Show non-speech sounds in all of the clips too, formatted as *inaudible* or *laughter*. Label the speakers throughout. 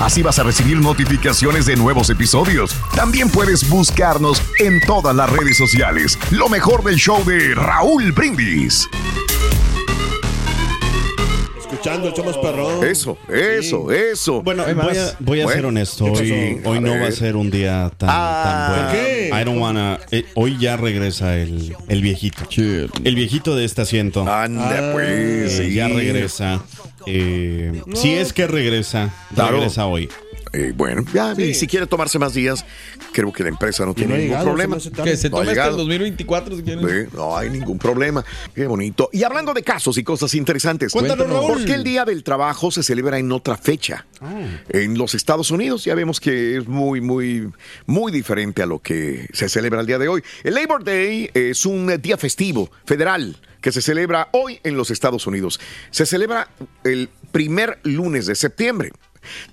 Speaker 1: Así vas a recibir notificaciones de nuevos episodios. También puedes buscarnos en todas las redes sociales. Lo mejor del show de Raúl Brindis.
Speaker 2: Escuchando el show más perrón.
Speaker 1: Eso, eso, eso.
Speaker 3: Bueno, voy a, voy a
Speaker 1: Bueno,
Speaker 3: ser honesto.
Speaker 1: ¿qué
Speaker 3: Hoy, no va a ser un día tan,
Speaker 1: Ah,
Speaker 3: tan bueno.
Speaker 2: ¿por qué?
Speaker 3: I don't wanna. eh, hoy ya regresa el, el viejito. El viejito de este asiento.
Speaker 1: Anda, pues.
Speaker 3: Eh,
Speaker 1: sí.
Speaker 3: Ya regresa. Eh, Si es que regresa, regresa hoy.
Speaker 1: Eh, bueno, ya, y si quiere tomarse más días, creo que la empresa no tiene
Speaker 2: no
Speaker 1: ningún
Speaker 2: llegado,
Speaker 1: problema.
Speaker 2: se.
Speaker 4: Que se
Speaker 1: No
Speaker 4: tome hasta el
Speaker 1: llegado.
Speaker 4: 2024 si quieren.
Speaker 1: Sí, no hay ningún problema. Qué bonito. Y hablando de casos y cosas interesantes,
Speaker 2: Cuéntanos, Raúl.
Speaker 1: ¿por qué el Día del Trabajo se celebra en otra fecha? En los Estados Unidos ya vemos que es muy, muy, muy diferente a lo que se celebra el día de hoy. El Labor Day es un día festivo federal que se celebra hoy en los Estados Unidos. Se celebra el primer lunes de septiembre.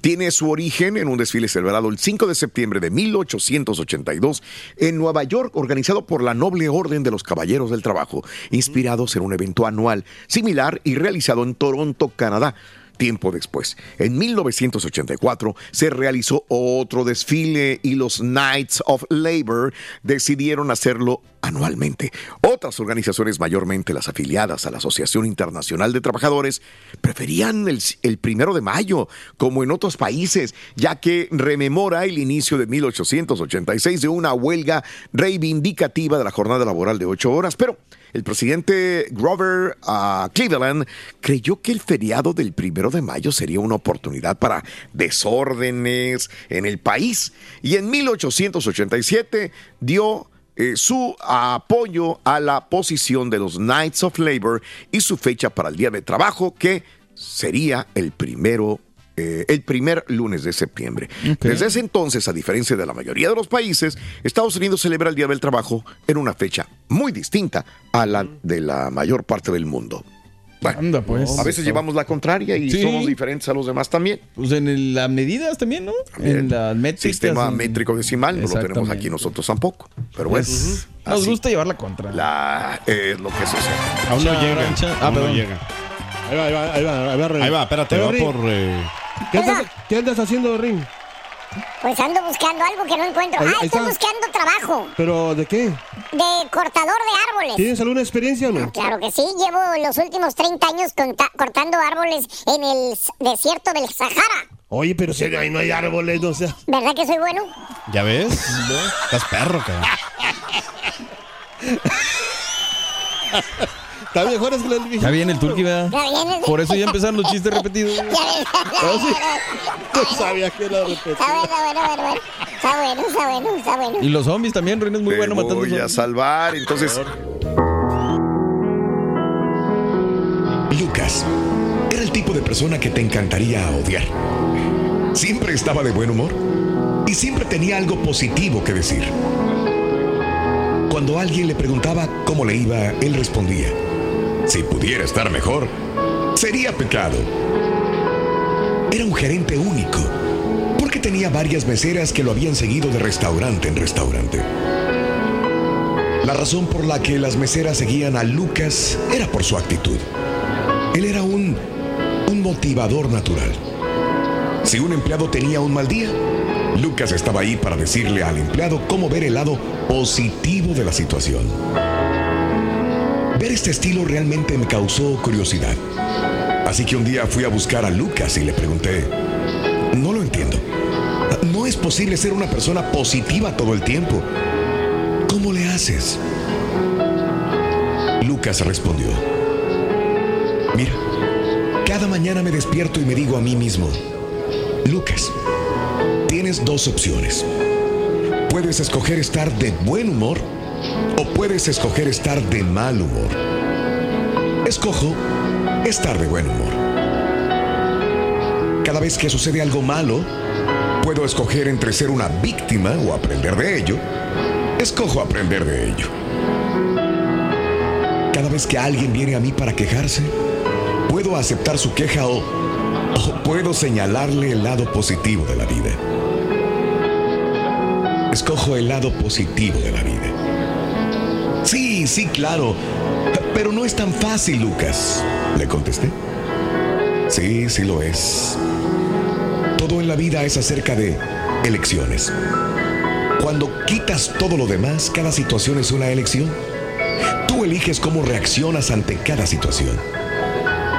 Speaker 1: Tiene su origen en un desfile celebrado el 5 de septiembre de 1882 en Nueva York, organizado por la Noble Orden de los Caballeros del Trabajo, inspirados en un evento anual similar y realizado en Toronto, Canadá. Tiempo después, en 1984, se realizó otro desfile y los Knights of Labor decidieron hacerlo anualmente. Otras organizaciones, mayormente las afiliadas a la Asociación Internacional de Trabajadores, preferían el, el primero de mayo, como en otros países, ya que rememora el inicio de 1886 de una huelga reivindicativa de la jornada laboral de ocho horas, pero el presidente Grover ah, Cleveland creyó que el feriado del primero de mayo sería una oportunidad para desórdenes en el país. Y en 1887 dio eh, su apoyo a la posición de los Knights of Labor y su fecha para el Día de Trabajo que sería el primero eh, el primer lunes de septiembre. Desde ese entonces, a diferencia de la mayoría de los países, Estados Unidos celebra el Día del Trabajo en una fecha muy distinta a la de la mayor parte del mundo. Bueno,
Speaker 4: Anda, pues.
Speaker 1: a veces llevamos la contraria y
Speaker 4: Sí.
Speaker 1: somos diferentes a los demás también.
Speaker 4: Pues en el- las medidas también, ¿no? En las métricas.
Speaker 1: Sistema
Speaker 4: en-
Speaker 1: métrico decimal no lo tenemos aquí nosotros tampoco. Pero bueno,
Speaker 4: Pues, Nos
Speaker 1: así
Speaker 4: gusta llevar la contra.
Speaker 1: la, es lo que sucede.
Speaker 3: Aún no llega.
Speaker 4: Rancha. Ah,
Speaker 3: aún no llega.
Speaker 2: Ahí va, ahí va, ahí va, ahí va.
Speaker 3: Ahí va, espérate,
Speaker 2: Ahí
Speaker 3: va por. eh,
Speaker 2: ¿Qué andas, ¿Qué andas haciendo, Rin?
Speaker 5: Pues ando buscando algo que no encuentro.
Speaker 2: Ahí-
Speaker 5: ah,
Speaker 2: ahí
Speaker 5: estoy
Speaker 2: está.
Speaker 5: buscando trabajo
Speaker 2: ¿Pero de qué?
Speaker 5: de cortador de árboles.
Speaker 2: ¿Tienes alguna experiencia o no?
Speaker 5: Claro que sí, llevo los últimos 30 años cortando árboles en el desierto del Sahara.
Speaker 2: Oye, pero si ahí no hay árboles, no sé.
Speaker 5: ¿Verdad que soy bueno?
Speaker 3: ¿Ya ves? Estás perro, cabrón. *laughs*
Speaker 2: Está mejor es que la
Speaker 4: Ya viene el turqui. Por eso ya empezaron los chistes repetidos. *laughs*
Speaker 5: Ya.
Speaker 2: No sabía que era repetido.
Speaker 5: Está bueno, bueno, bueno, bueno. Está bueno, está bueno, está bueno.
Speaker 4: Y los zombies también, Ruin es muy
Speaker 2: Te
Speaker 4: bueno matando
Speaker 2: voy a salvar. Entonces,
Speaker 1: Lucas era el tipo de persona que te encantaría odiar. Siempre estaba de buen humor y siempre tenía algo positivo que decir. Cuando alguien le preguntaba cómo le iba, él respondía, si pudiera estar mejor, sería pecado. Era un gerente único, porque tenía varias meseras que lo habían seguido de restaurante en restaurante. La razón por la que las meseras seguían a Lucas era por su actitud. Él era un, un motivador natural. Si un empleado tenía un mal día, Lucas estaba ahí para decirle al empleado cómo ver el lado positivo de la situación. Ver este estilo realmente me causó curiosidad. Así que un día fui a buscar a Lucas y le pregunté, no lo entiendo. No es posible ser una persona positiva todo el tiempo. ¿Cómo le haces? Lucas respondió, mira, cada mañana me despierto y me digo a mí mismo, Lucas, tienes dos opciones. Puedes escoger estar de buen humor o puedes escoger estar de mal humor. Escojo estar de buen humor. Cada vez que sucede algo malo, puedo escoger entre ser una víctima o aprender de ello. Escojo aprender de ello. Cada vez que alguien viene a mí para quejarse, puedo aceptar su queja o, puedo señalarle el lado positivo de la vida. Escojo el lado positivo de la vida. Sí, claro. Pero no es tan fácil, Lucas. Le contesté. Sí, sí lo es. Todo en la vida es acerca de elecciones. Cuando quitas todo lo demás, cada situación es una elección. Tú eliges cómo reaccionas ante cada situación.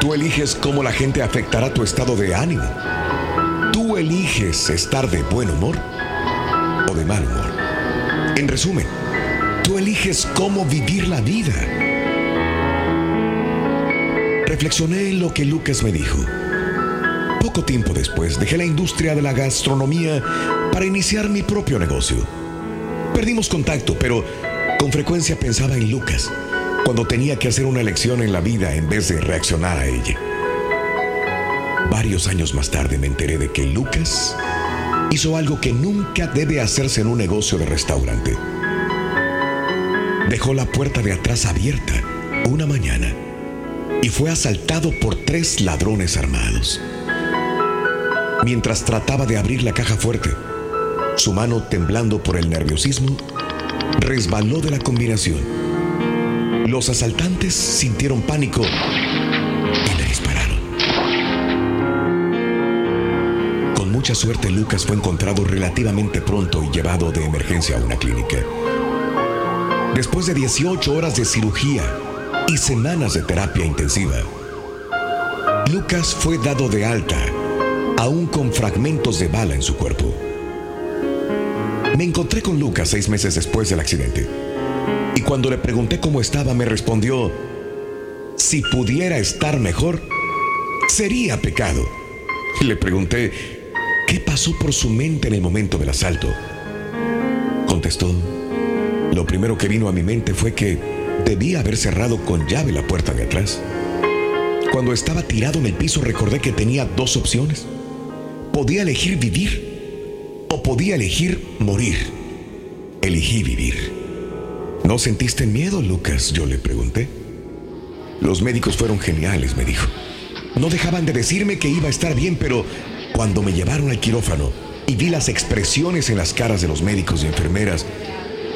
Speaker 1: Tú eliges cómo la gente afectará tu estado de ánimo. Tú eliges estar de buen humor o de mal humor. En resumen, eliges cómo vivir la vida. Reflexioné en lo que Lucas me dijo. Poco tiempo después dejé la industria de la gastronomía para iniciar mi propio negocio. Perdimos contacto, pero con frecuencia pensaba en Lucas cuando tenía que hacer una elección en la vida en vez de reaccionar a ella. Varios años más tarde me enteré de que Lucas hizo algo que nunca debe hacerse en un negocio de restaurante. Dejó la puerta de atrás abierta una mañana y fue asaltado por tres ladrones armados. Mientras trataba de abrir la caja fuerte, su mano temblando por el nerviosismo, resbaló de la combinación. Los asaltantes sintieron pánico y le dispararon. Con mucha suerte, Lucas fue encontrado relativamente pronto y llevado de emergencia a una clínica. Después de 18 horas de cirugía y semanas de terapia intensiva, Lucas fue dado de alta, aún con fragmentos de bala en su cuerpo. Me encontré con Lucas seis meses después del accidente. Y cuando le pregunté cómo estaba, me respondió, si pudiera estar mejor, sería pecado. Le pregunté, ¿qué pasó por su mente en el momento del asalto? Contestó, lo primero que vino a mi mente fue que debía haber cerrado con llave la puerta de atrás. Cuando estaba tirado en el piso recordé que tenía dos opciones. Podía elegir vivir o podía elegir morir. Elegí vivir. ¿No sentiste miedo, Lucas? Yo le pregunté. Los médicos fueron geniales, me dijo. No dejaban de decirme que iba a estar bien, pero cuando me llevaron al quirófano y vi las expresiones en las caras de los médicos y enfermeras,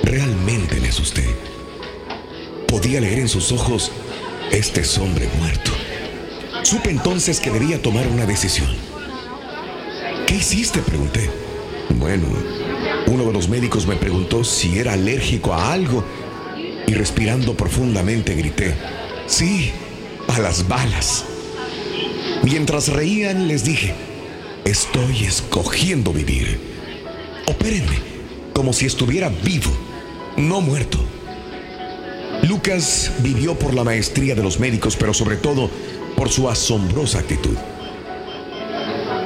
Speaker 1: realmente me asusté. Podía leer en sus ojos, este es hombre muerto. Supe entonces que debía tomar una decisión. ¿Qué hiciste? Pregunté. Bueno, uno de los médicos me preguntó si era alérgico a algo y respirando profundamente grité, sí, a las balas. Mientras reían les dije, estoy escogiendo vivir. Opérenme como si estuviera vivo, no muerto. Lucas vivió por la maestría de los médicos, pero sobre todo por su asombrosa actitud.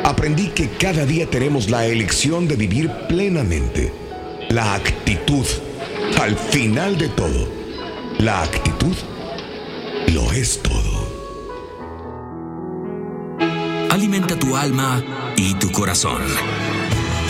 Speaker 6: aprendí que cada día tenemos la elección de vivir plenamente. La actitud, al final de todo, la actitud lo es todo.
Speaker 7: Alimenta tu alma y tu corazón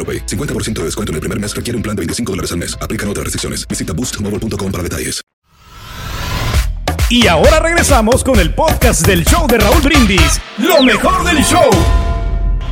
Speaker 8: AroPay. 50% de descuento en el primer mes requiere un plan de 25 dólares al mes. Aplican otras restricciones. Visita boostmobile.com para detalles.
Speaker 9: Y ahora regresamos con el podcast del show de Raúl Brindis. Lo mejor del show.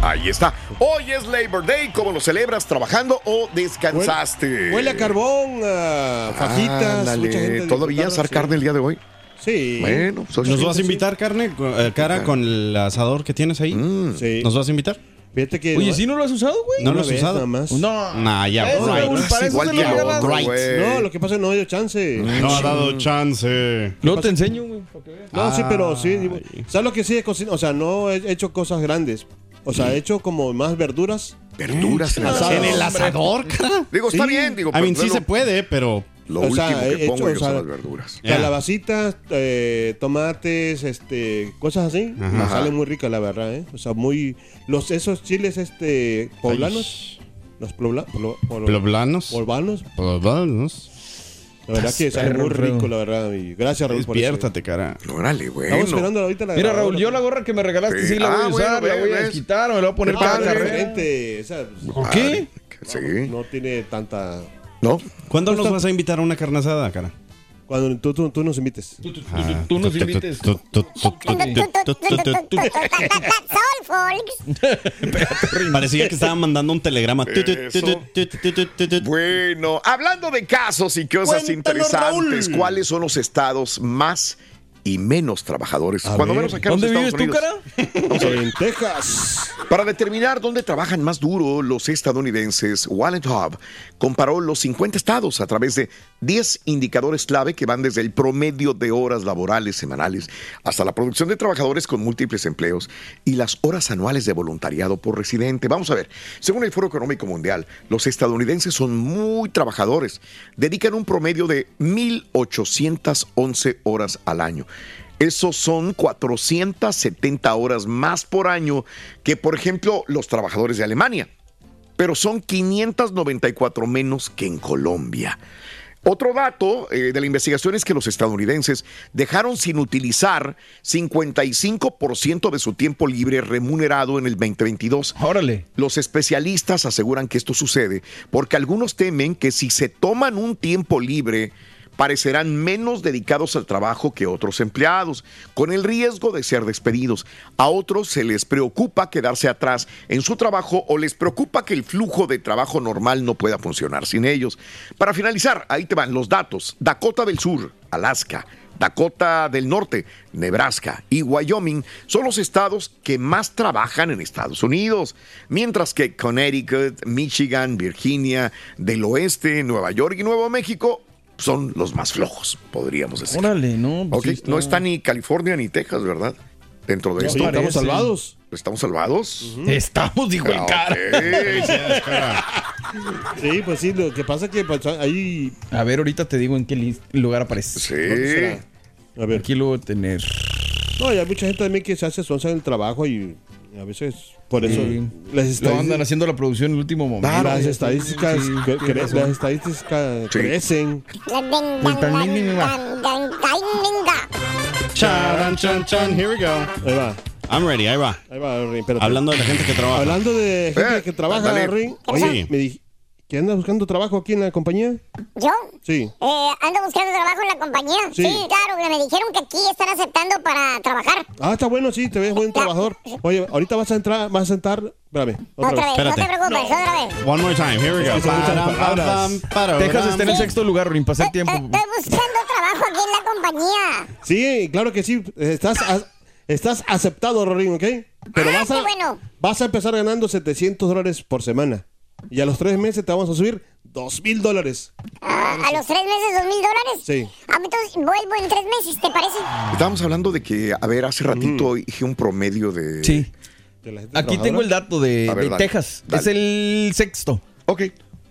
Speaker 1: Ahí está. Hoy es Labor Day. ¿Cómo lo celebras? ¿Trabajando o descansaste?
Speaker 2: Huele a carbón, a fajitas.
Speaker 1: Ándale.
Speaker 2: mucha gente
Speaker 1: ¿Todavía asar
Speaker 2: sí.
Speaker 1: carne el día de hoy?
Speaker 2: Sí.
Speaker 1: Bueno, pues,
Speaker 3: ¿Nos
Speaker 1: sí,
Speaker 3: vas a
Speaker 1: sí.
Speaker 3: invitar carne, eh, cara, con el asador que tienes ahí?
Speaker 2: Sí.
Speaker 3: ¿Nos vas a invitar?
Speaker 2: Fíjate que.
Speaker 4: Oye, ¿sí no lo has usado, güey?
Speaker 3: ¿No lo has usado?
Speaker 2: nada más.
Speaker 4: No.
Speaker 3: Nah, ya,
Speaker 4: Eso,
Speaker 3: right.
Speaker 4: Raúl, para eso
Speaker 1: Igual
Speaker 4: se
Speaker 1: que
Speaker 4: lo
Speaker 1: otro, güey.
Speaker 2: No, lo que pasa es que no dio chance.
Speaker 3: No ha dado chance.
Speaker 4: Luego te enseño, güey. para que veas.
Speaker 2: No, sí, pero sí. digo,
Speaker 3: Ay.
Speaker 2: ¿Sabes lo que sí he cocinado? O sea, no he hecho cosas grandes. O sea, he hecho como más verduras.
Speaker 1: Verduras en el
Speaker 2: Asado.
Speaker 1: asador.
Speaker 3: ¿En el asador, cara?
Speaker 1: Digo, está
Speaker 2: Sí.
Speaker 1: bien. Digo,
Speaker 3: mean,
Speaker 1: pero
Speaker 3: sí se puede, pero...
Speaker 1: Lo
Speaker 2: O
Speaker 1: último
Speaker 2: sea, he
Speaker 1: que pongo yo son
Speaker 2: o sea,
Speaker 1: las verduras.
Speaker 2: Calabacitas, eh, tomates, este, cosas así. Me salen muy ricas, la verdad, ¿eh? O sea, muy... Los, esos chiles, este, poblanos. Los pobla, polo- polo-
Speaker 3: Poblanos.
Speaker 2: poblanos.
Speaker 3: Poblanos.
Speaker 2: La verdad que sale muy rico, la verdad. Y gracias, Raúl, por eso.
Speaker 3: Despiértate, cara.
Speaker 1: Órale, bueno.
Speaker 2: Estamos esperando ahorita la
Speaker 4: Mira. Raúl, yo la gorra que me regalaste
Speaker 1: Sí.
Speaker 4: sí, la voy
Speaker 1: Ah,
Speaker 4: a usar,
Speaker 1: bueno,
Speaker 4: la voy a quitar, me la voy a poner para la carrera.
Speaker 2: sea,
Speaker 4: ¿Por qué?
Speaker 1: Sí.
Speaker 2: no tiene tanta...
Speaker 1: ¿No?
Speaker 3: ¿Cuándo nos vas a invitar a una carne asada, cara?
Speaker 2: Cuando tú, nos invites.
Speaker 4: Tú, nos invites.
Speaker 3: Parecía que estaban mandando un telegrama.
Speaker 1: Bueno, hablando de casos y cosas interesantes, ¿cuáles son los estados más y menos trabajadores?
Speaker 2: A
Speaker 1: Cuando
Speaker 2: ver,
Speaker 1: menos acá
Speaker 4: ¿Dónde vives tú, cara?
Speaker 2: En Texas.
Speaker 1: Para determinar dónde trabajan más duro los estadounidenses, Wallet Hub comparó los 50 estados a través de 10 indicadores clave que van desde el promedio de horas laborales semanales hasta la producción de trabajadores con múltiples empleos y las horas anuales de voluntariado por residente. Vamos a ver, según el Foro Económico Mundial, los estadounidenses son muy trabajadores, dedican un promedio de 1.811 horas al año. Esos son 470 horas más por año que, por ejemplo, los trabajadores de Alemania. Pero son 594 menos que en Colombia. Otro dato eh, de la investigación es que los estadounidenses dejaron sin utilizar 55% de su tiempo libre remunerado en el 2022.
Speaker 4: Órale.
Speaker 1: Los especialistas aseguran que esto sucede porque algunos temen que si se toman un tiempo libre, parecerán menos dedicados al trabajo que otros empleados, con el riesgo de ser despedidos. A otros se les preocupa quedarse atrás en su trabajo o les preocupa que el flujo de trabajo normal no pueda funcionar sin ellos. Para finalizar, ahí te van los datos. Dakota del Sur, Alaska, Dakota del Norte, Nebraska y Wyoming son los estados que más trabajan en Estados Unidos, mientras que Connecticut, Michigan, Virginia, del Oeste, Nueva York y Nuevo México son los más flojos, podríamos decir.
Speaker 4: Órale, no. pues está-
Speaker 1: No está ni California ni Texas, ¿verdad? Dentro de
Speaker 2: No,
Speaker 1: esto.
Speaker 2: sí, estamos
Speaker 4: parece.
Speaker 2: salvados.
Speaker 1: ¿Estamos salvados?
Speaker 4: Estamos, dijo el
Speaker 1: Ah,
Speaker 4: cara. *laughs*
Speaker 2: Sí, pues sí, lo que pasa es que pues, ahí...
Speaker 4: A ver, ahorita te digo en qué lugar aparece.
Speaker 1: Sí.
Speaker 2: A ver.
Speaker 4: Aquí lo voy a tener.
Speaker 2: No, y hay mucha gente también que se hace sonsa en el trabajo y a veces por eso
Speaker 4: Sí.
Speaker 2: las
Speaker 4: Lo andan haciendo la producción en el último momento.
Speaker 2: las estadísticas,
Speaker 4: Sí,
Speaker 2: cre-
Speaker 4: tiene razón.
Speaker 2: las estadísticas crecen.
Speaker 3: Charan, chan, chan, here we go.
Speaker 2: Ahí va.
Speaker 3: I'm ready, ahí va.
Speaker 2: Ahí va.
Speaker 3: Hablando de la gente que trabaja.
Speaker 2: Hablando de gente
Speaker 1: Eh,
Speaker 2: que trabaja,
Speaker 1: ándale.
Speaker 2: Rin.
Speaker 3: Sí.
Speaker 2: Oye, me dij- ¿que anda buscando trabajo aquí en la compañía?
Speaker 5: ¿Yo?
Speaker 2: Sí.
Speaker 5: Eh, ando buscando trabajo en la compañía.
Speaker 2: Sí.
Speaker 5: Sí. claro, me dijeron que aquí están aceptando para trabajar.
Speaker 2: Ah, está bueno, sí, te ves buen trabajador. Oye, ahorita vas a entrar, vas a sentar. Espérame, otra,
Speaker 5: Otra vez, no
Speaker 3: Espérate.
Speaker 5: te preocupes, otra vez.
Speaker 3: One more time, here we go.
Speaker 4: Texas está en el
Speaker 5: Sí.
Speaker 4: sexto lugar, Rin,
Speaker 5: Eh,
Speaker 4: tiempo.
Speaker 5: Estoy buscando trabajo aquí en la compañía.
Speaker 2: Sí, claro que sí. Estás, estás aceptado, Rorín, ¿ok? Pero
Speaker 5: Ah,
Speaker 2: vas a,
Speaker 5: qué bueno.
Speaker 2: vas a empezar ganando 700 dólares por semana. Y a los tres meses te vamos a subir 2 mil dólares.
Speaker 5: Ah, a los tres meses, dos mil dólares.
Speaker 2: Sí.
Speaker 5: Ah, entonces vuelvo en tres meses, ¿te parece?
Speaker 1: Estábamos hablando de que, a ver, hace ratito dije un promedio de.
Speaker 4: Sí.
Speaker 2: De la gente
Speaker 4: Aquí tengo el dato de,
Speaker 1: A ver,
Speaker 4: de
Speaker 1: dale,
Speaker 4: Texas.
Speaker 1: dale.
Speaker 4: Es el sexto.
Speaker 1: Ok.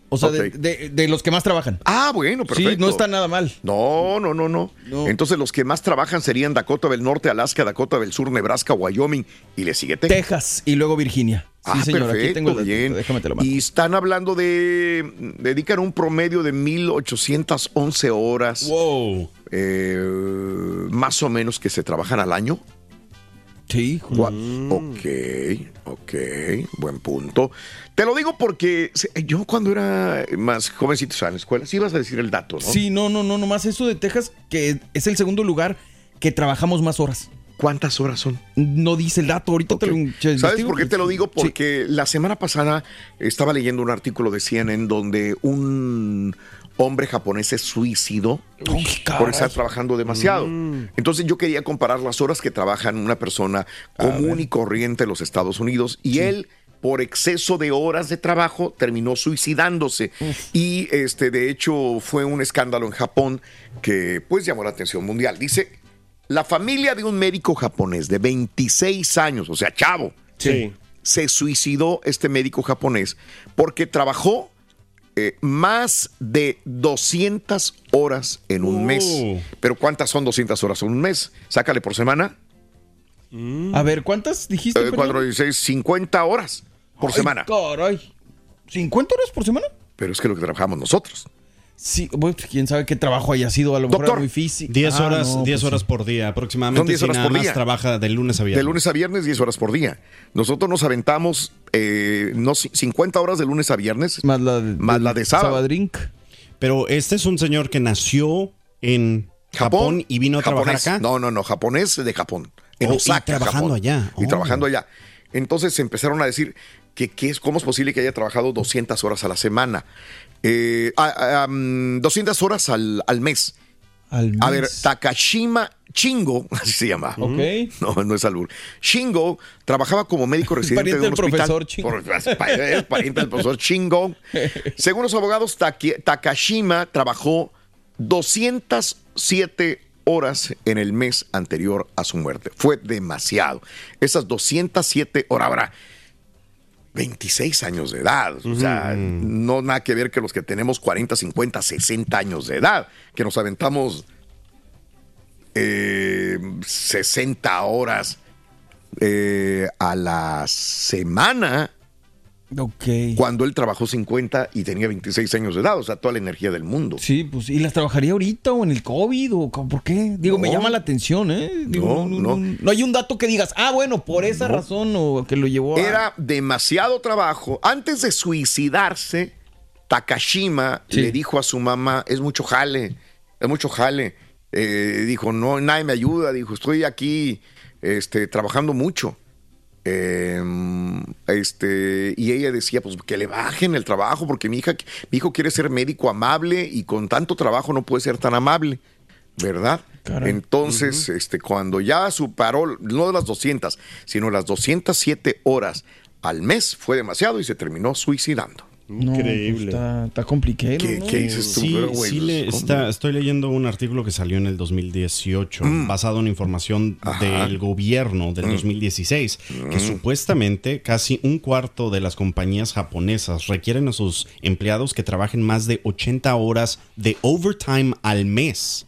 Speaker 4: O sea, de, de- de los que más trabajan.
Speaker 1: Ah, bueno, perfecto.
Speaker 4: Sí, no está nada mal.
Speaker 1: No, no, no, no,
Speaker 4: No.
Speaker 1: Entonces los que más trabajan serían Dakota del Norte, Alaska, Dakota del Sur, Nebraska, Wyoming y le sigue Texas.
Speaker 4: Texas y luego Virginia. Sí,
Speaker 1: ah,
Speaker 4: señor,
Speaker 1: perfecto,
Speaker 4: aquí tengo el dato.
Speaker 1: bien.
Speaker 4: Déjame te lo mando.
Speaker 1: y están hablando de dedican un promedio de 1811 horas
Speaker 3: Wow.
Speaker 1: eh, más o menos que se trabajan al año.
Speaker 4: Sí.
Speaker 1: Gua- Ok, ok, buen punto. Te lo digo porque yo cuando era más jovencito, o sea, en la escuela, sí ibas a decir el dato, ¿no?
Speaker 4: Sí, no, no, no, nomás eso de Texas, que es el segundo lugar que trabajamos más horas.
Speaker 1: ¿Cuántas horas son?
Speaker 4: No dice el dato, ahorita te lo
Speaker 1: ¿Sabes
Speaker 4: investigo.
Speaker 1: por qué te lo digo? Porque la semana pasada estaba leyendo un artículo de CNN donde un hombre japonés se suicidó por estar trabajando demasiado. Entonces yo quería comparar las horas que trabaja una persona común y corriente en los Estados Unidos y él por exceso de horas de trabajo terminó suicidándose y este de hecho fue un escándalo en Japón que pues llamó la atención mundial. Dice la familia de un médico japonés de 26 años, o sea, chavo,
Speaker 2: Sí.
Speaker 1: se suicidó este médico japonés porque trabajó eh, más de 200 horas en un mes.
Speaker 3: Oh.
Speaker 1: Pero ¿cuántas son 200 horas en un mes? Sácale por semana.
Speaker 4: A ver, ¿cuántas dijiste?
Speaker 1: Eh,
Speaker 4: perdón?
Speaker 1: 4, 16, 50 horas por
Speaker 4: Ay,
Speaker 1: semana.
Speaker 4: Caray. ¿50 horas por semana?
Speaker 1: Pero es que lo que trabajamos nosotros.
Speaker 4: Sí, bueno, pues, quién sabe qué trabajo haya sido, a lo mejor
Speaker 1: Doctor,
Speaker 4: era muy físico.
Speaker 3: 10
Speaker 4: Ah,
Speaker 3: horas,
Speaker 4: no,
Speaker 3: 10
Speaker 4: pues
Speaker 3: horas
Speaker 4: sí.
Speaker 3: por día aproximadamente.
Speaker 1: Son 10
Speaker 3: si
Speaker 1: horas
Speaker 3: nada
Speaker 1: por
Speaker 3: más
Speaker 1: día.
Speaker 3: trabaja de lunes a viernes.
Speaker 1: De lunes a viernes, 10 horas por día. Nosotros nos aventamos eh, no, ci- 50 horas de lunes a viernes,
Speaker 4: Más la de,
Speaker 1: más la de sábado.
Speaker 4: Sabadrink.
Speaker 3: Pero este es un señor que nació en Japón, y vino a trabajar
Speaker 1: japonés.
Speaker 3: acá.
Speaker 1: No, no, no, japonés de Japón. En
Speaker 3: Oh, y
Speaker 1: Osaka,
Speaker 3: trabajando
Speaker 1: Japón.
Speaker 3: allá.
Speaker 1: Y
Speaker 3: Oh.
Speaker 1: trabajando allá. Entonces empezaron a decir que, que es, cómo es posible que haya trabajado 200 horas a la semana. Eh, ah, ah, mm, 200 horas al, al mes.
Speaker 4: Al
Speaker 1: A ver. Takashima Chingo, *laughs* así se llama.
Speaker 4: Ok.
Speaker 1: No, no es albur. Shingo trabajaba como médico *laughs* residente de un
Speaker 4: del
Speaker 1: hospital.
Speaker 4: profesor Chingo.
Speaker 1: Es pariente del profesor Shingo. *laughs* Según los abogados, Taki- Takashima trabajó 207 horas en el mes anterior a su muerte. Fue demasiado. Esas 207 horas ahora. 26 años de edad. O sea, no nada que ver que los que tenemos 40, 50, 60 años de edad, que nos aventamos eh, 60 horas eh, a la semana.
Speaker 4: Ok.
Speaker 1: Cuando él trabajó 50 y tenía 26 años de edad, o sea, toda la energía del mundo.
Speaker 4: Sí, pues, ¿y las trabajaría ahorita o en el COVID o por qué? Digo, me llama la atención, ¿eh? Digo,
Speaker 1: No,
Speaker 4: no,
Speaker 1: no.
Speaker 4: no hay un dato que digas, ah, bueno, por esa razón o que lo llevó a...
Speaker 1: Era demasiado trabajo. Antes de suicidarse, Takashima
Speaker 4: Sí.
Speaker 1: le dijo a su mamá, es mucho jale, es mucho jale. Eh, dijo, no, nadie me ayuda. Dijo, estoy aquí este, trabajando mucho. Eh, este, y ella decía, pues que le bajen el trabajo, porque mi hija, mi hijo quiere ser médico amable y con tanto trabajo no puede ser tan amable, ¿verdad?
Speaker 4: Caray.
Speaker 1: Entonces, este, cuando ya superó, no las 200, sino las 207 horas al mes, fue demasiado y se terminó suicidando.
Speaker 4: No, pues,
Speaker 2: Increíble.
Speaker 4: está, está complicado,
Speaker 1: ¿Qué-
Speaker 4: ¿no?
Speaker 1: qué dices tú?
Speaker 3: Sí,
Speaker 1: Pero, güey,
Speaker 3: sí le- está- estoy leyendo un artículo que salió en el 2018, basado en información
Speaker 1: Mm. Ajá. Mm.
Speaker 3: del gobierno del 2016, que supuestamente casi un cuarto de las compañías japonesas requieren a sus empleados que trabajen más de 80 horas de overtime al mes.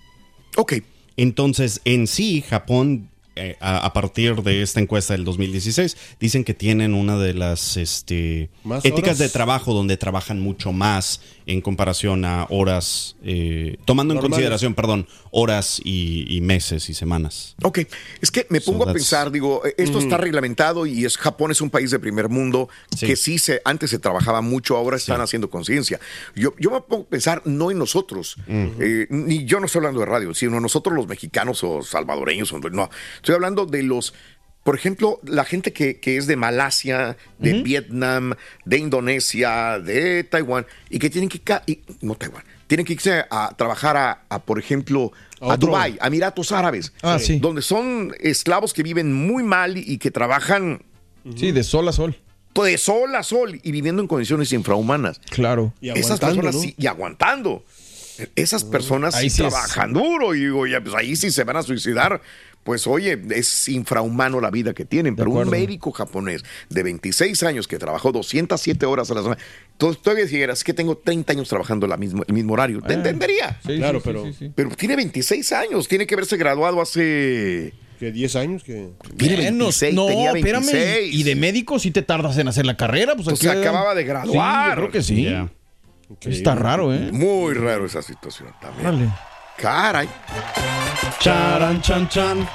Speaker 1: Ok.
Speaker 3: Entonces, en sí, Japón eh, a, a partir de esta encuesta del 2016, dicen que tienen una de las este,
Speaker 2: ¿Más
Speaker 3: éticas
Speaker 2: horas?
Speaker 3: de trabajo donde trabajan mucho más en comparación a horas, eh, tomando en consideración, perdón, horas y, y meses y semanas.
Speaker 1: Ok, es que me
Speaker 3: So
Speaker 1: pongo a pensar, digo, eh, esto está
Speaker 3: Mm.
Speaker 1: reglamentado y es Japón es un país de primer mundo que sí se antes se trabajaba mucho, ahora están haciendo conciencia. Yo, yo me pongo a pensar no en nosotros, eh, ni yo no estoy hablando de radio, sino nosotros los mexicanos o salvadoreños, no, estoy hablando de los por ejemplo, la gente que, que es de Malasia, de Vietnam, de Indonesia, de Taiwán, y que tienen que, ca- y- no Taiwán, tienen que irse a trabajar a, a, por ejemplo, a
Speaker 4: Otro.
Speaker 1: Dubái, a Emiratos Árabes,
Speaker 4: Ah, sí.
Speaker 1: donde son esclavos que viven muy mal y que trabajan
Speaker 4: Sí, de sol a sol.
Speaker 1: de sol a sol y viviendo en condiciones infrahumanas.
Speaker 4: Claro.
Speaker 1: Esas personas sí, y aguantando. Esas personas
Speaker 4: Ahí
Speaker 1: sí,
Speaker 4: sí es-
Speaker 1: trabajan duro y digo, ya, pues ahí sí se van a suicidar. Pues oye, es infrahumano la vida que tienen, pero un
Speaker 4: acuerdo.
Speaker 1: médico japonés de 26 años que trabajó 207 horas a la semana, tú todavía dijeras que tengo 30 años trabajando la mismo, el mismo horario, te
Speaker 4: Ah.
Speaker 1: entendería.
Speaker 4: Sí,
Speaker 2: Claro,
Speaker 4: sí,
Speaker 2: pero-
Speaker 4: sí, sí, sí.
Speaker 1: Pero tiene 26 años, tiene que haberse graduado hace...
Speaker 2: ¿Que 10 años? que
Speaker 1: Tiene. 26,
Speaker 4: no,
Speaker 1: tenía
Speaker 4: espérame.
Speaker 1: 26.
Speaker 4: Y de médico sí te tardas en hacer la carrera. Pues,
Speaker 1: Pues se acababa de graduar.
Speaker 4: Sí, yo creo que sí.
Speaker 3: Yeah.
Speaker 4: Está raro, ¿eh?
Speaker 1: Muy raro esa situación también.
Speaker 4: Órale.
Speaker 1: Caray.
Speaker 3: Charan, chan, chan.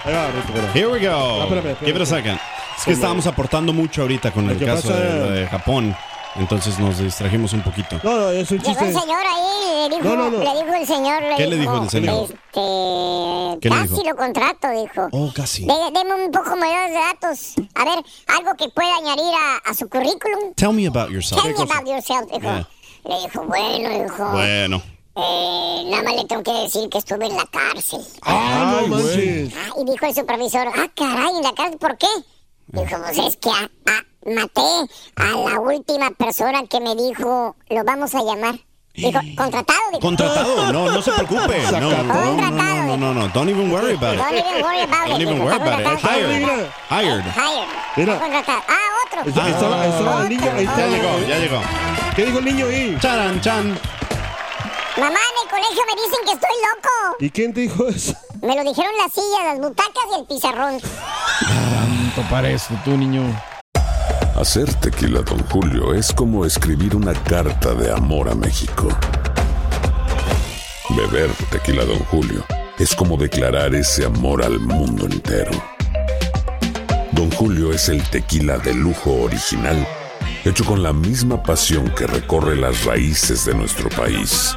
Speaker 3: Here we go.
Speaker 2: Ah, espérame, espérame.
Speaker 3: Give it a second. Es que estábamos aportando mucho ahorita con el caso
Speaker 2: pasa-
Speaker 3: de, de Japón. Entonces nos distrajimos un poquito.
Speaker 2: No, no, es un
Speaker 5: Llegó
Speaker 2: chiste.
Speaker 5: el señor ahí, le dijo,
Speaker 2: No, no, no.
Speaker 5: le dijo el señor, le
Speaker 3: ¿Qué le
Speaker 5: dijo,
Speaker 3: dijo el señor?
Speaker 5: Este,
Speaker 3: ¿Qué le
Speaker 5: casi
Speaker 3: dijo?
Speaker 5: lo contrato, dijo.
Speaker 3: Oh, casi.
Speaker 5: De- deme un poco mayores de datos. A ver, algo que pueda añadir a, a su currículum.
Speaker 3: Tell me about yourself.
Speaker 5: Tell me about yourself, dijo.
Speaker 3: Yeah.
Speaker 5: Le dijo, bueno, dijo,
Speaker 3: Bueno.
Speaker 5: Eh, nada más le tengo que decir que estuve en la cárcel.
Speaker 2: Ah,
Speaker 4: Ay,
Speaker 2: no
Speaker 4: güey.
Speaker 2: manches.
Speaker 5: Ah, y dijo el supervisor, ah, caray, ¿en la cárcel por qué? Dijo, pues es que ah, ah, maté a la última persona que me dijo, lo vamos a llamar. Dijo, contratado, dijo.
Speaker 3: Contratado, no, no se preocupe. No, no, no, no, no, no, no. Don't even worry about
Speaker 5: Don't
Speaker 3: it.
Speaker 5: even worry about
Speaker 3: Don't
Speaker 5: it.
Speaker 3: even
Speaker 5: dijo,
Speaker 3: worry about it.
Speaker 5: contratado.
Speaker 3: Hired. Hired.
Speaker 5: Hired.
Speaker 2: Mira.
Speaker 5: Contratado. Ah, otro.
Speaker 2: Está- Estaba, estaba el niño. Ahí
Speaker 3: Ya
Speaker 2: está.
Speaker 3: llegó, ya llegó.
Speaker 2: ¿Qué dijo el niño ahí?
Speaker 3: Charan, chan.
Speaker 5: Mamá, en el colegio me dicen que estoy loco.
Speaker 2: ¿Y quién te dijo eso?
Speaker 5: Me lo dijeron las sillas, las butacas y el pizarrón.
Speaker 4: Tanto para tú, niño.
Speaker 10: Hacer tequila, Don Julio, es como escribir una carta de amor a México. Beber tequila, Don Julio, es como declarar ese amor al mundo entero. Don Julio es el tequila de lujo original, hecho con la misma pasión que recorre las raíces de nuestro país.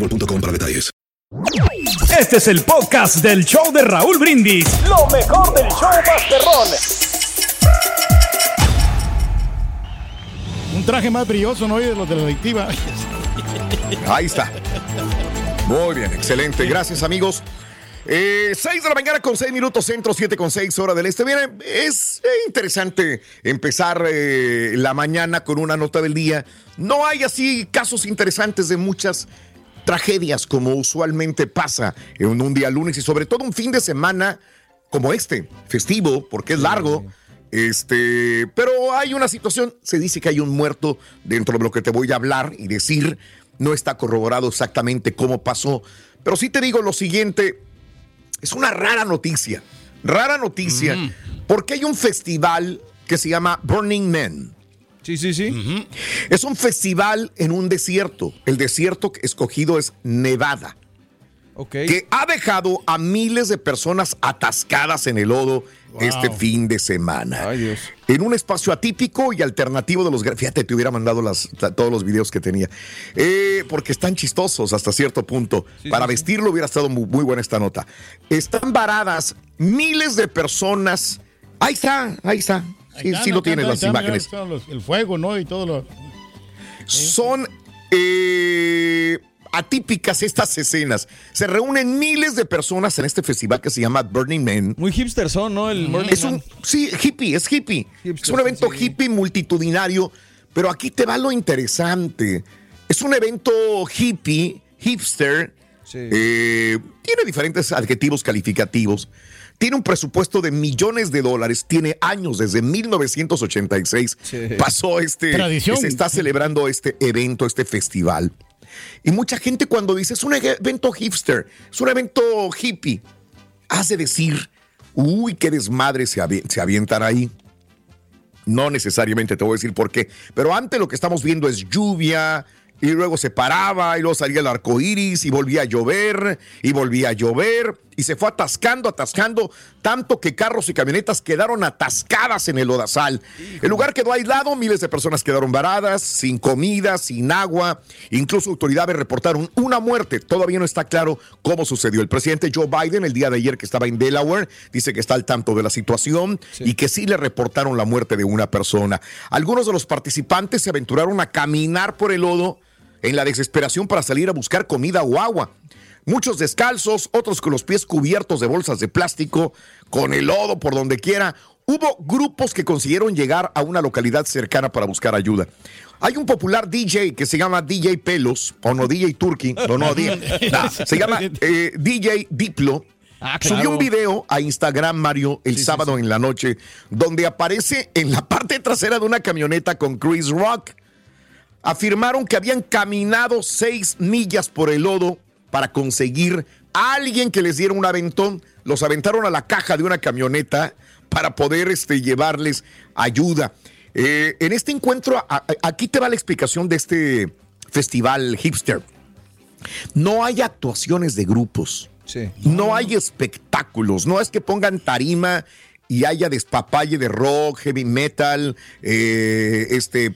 Speaker 8: boostmobile.com para detalles.
Speaker 9: Este es el podcast del show de Raúl Brindis. Lo mejor del show Masterrón.
Speaker 11: Un traje más brilloso, ¿no? Y de los de la adictiva.
Speaker 1: Ahí está. Muy bien, excelente. Gracias, amigos. Eh, 6 de la mañana con 6 minutos centro, 7 con 6 hora del este. Miren, es eh, interesante empezar eh, la mañana con una nota del día. No hay así casos interesantes de muchas tragedias como usualmente pasa en un día lunes y sobre todo un fin de semana como este, festivo, porque es largo. Este, pero hay una situación, se dice que hay un muerto dentro de lo que te voy a hablar y decir, no está corroborado exactamente cómo pasó, pero sí te digo lo siguiente, es una rara noticia, rara noticia, porque hay un festival que se llama Burning Man.
Speaker 4: Sí, sí, sí.
Speaker 1: Es un festival en un desierto. El desierto escogido es Nevada. Que ha dejado a miles de personas atascadas en el lodo
Speaker 11: Wow.
Speaker 1: este fin de semana. En un espacio atípico y alternativo de los... Fíjate, te hubiera mandado las, todos los videos que tenía. Eh, porque están chistosos hasta cierto punto. Para vestirlo hubiera estado muy, muy buena esta nota. Están varadas miles de personas. Ahí está, ahí está. Sí,
Speaker 11: están,
Speaker 1: sí lo tienes las imágenes.
Speaker 11: están los- el fuego, ¿no? Y todo lo.
Speaker 1: Son eh, atípicas estas escenas. Se reúnen miles de personas en este festival que se llama Burning Man.
Speaker 4: Muy hipster son, ¿no? El Burning
Speaker 1: es un,
Speaker 4: Man.
Speaker 1: sí, hippie, es hippie. es un evento hippie multitudinario, pero aquí te va lo interesante. Es un evento hippie, hipster. eh, tiene diferentes adjetivos calificativos. Tiene un presupuesto de millones de dólares, tiene años, desde 1986 pasó este,
Speaker 11: Tradición.
Speaker 1: se está celebrando este evento, este festival. Y mucha gente cuando dice es un evento hipster, es un evento hippie, hace decir, uy, qué desmadre se, avi- se avientan ahí. No necesariamente te voy a decir por qué, pero antes lo que estamos viendo es lluvia. Y luego se paraba, y luego salía el arco iris, y volvía a llover, y volvía a llover, y se fue atascando, atascando, tanto que carros y camionetas quedaron atascadas en el lodazal. El lugar quedó aislado, miles de personas quedaron varadas, sin comida, sin agua. Incluso autoridades reportaron una muerte. Todavía no está claro cómo sucedió. El presidente Joe Biden, el día de ayer que estaba en Delaware, dice que está al tanto de la situación y que sí le reportaron la muerte de una persona. Algunos de los participantes se aventuraron a caminar por el lodo en la desesperación para salir a buscar comida o agua. Muchos descalzos, otros con los pies cubiertos de bolsas de plástico, con el lodo por donde quiera. Hubo grupos que consiguieron llegar a una localidad cercana para buscar ayuda. Hay un popular DJ que se llama DJ Pelos, o no DJ Turkey, no, no, DJ, nah, *laughs* se llama eh, DJ Diplo.
Speaker 11: Ah,
Speaker 1: Subió un video a Instagram, Mario, el sábado en la noche, donde aparece en la parte trasera de una camioneta con Chris Rock afirmaron que habían caminado seis millas por el lodo para conseguir a alguien que les diera un aventón. Los aventaron a la caja de una camioneta para poder este, llevarles ayuda. Eh, en este encuentro, a- a- aquí te va la explicación de este festival hipster. No hay actuaciones de grupos. No hay espectáculos. No es que pongan tarima y haya despapalle de rock, heavy metal, eh, este,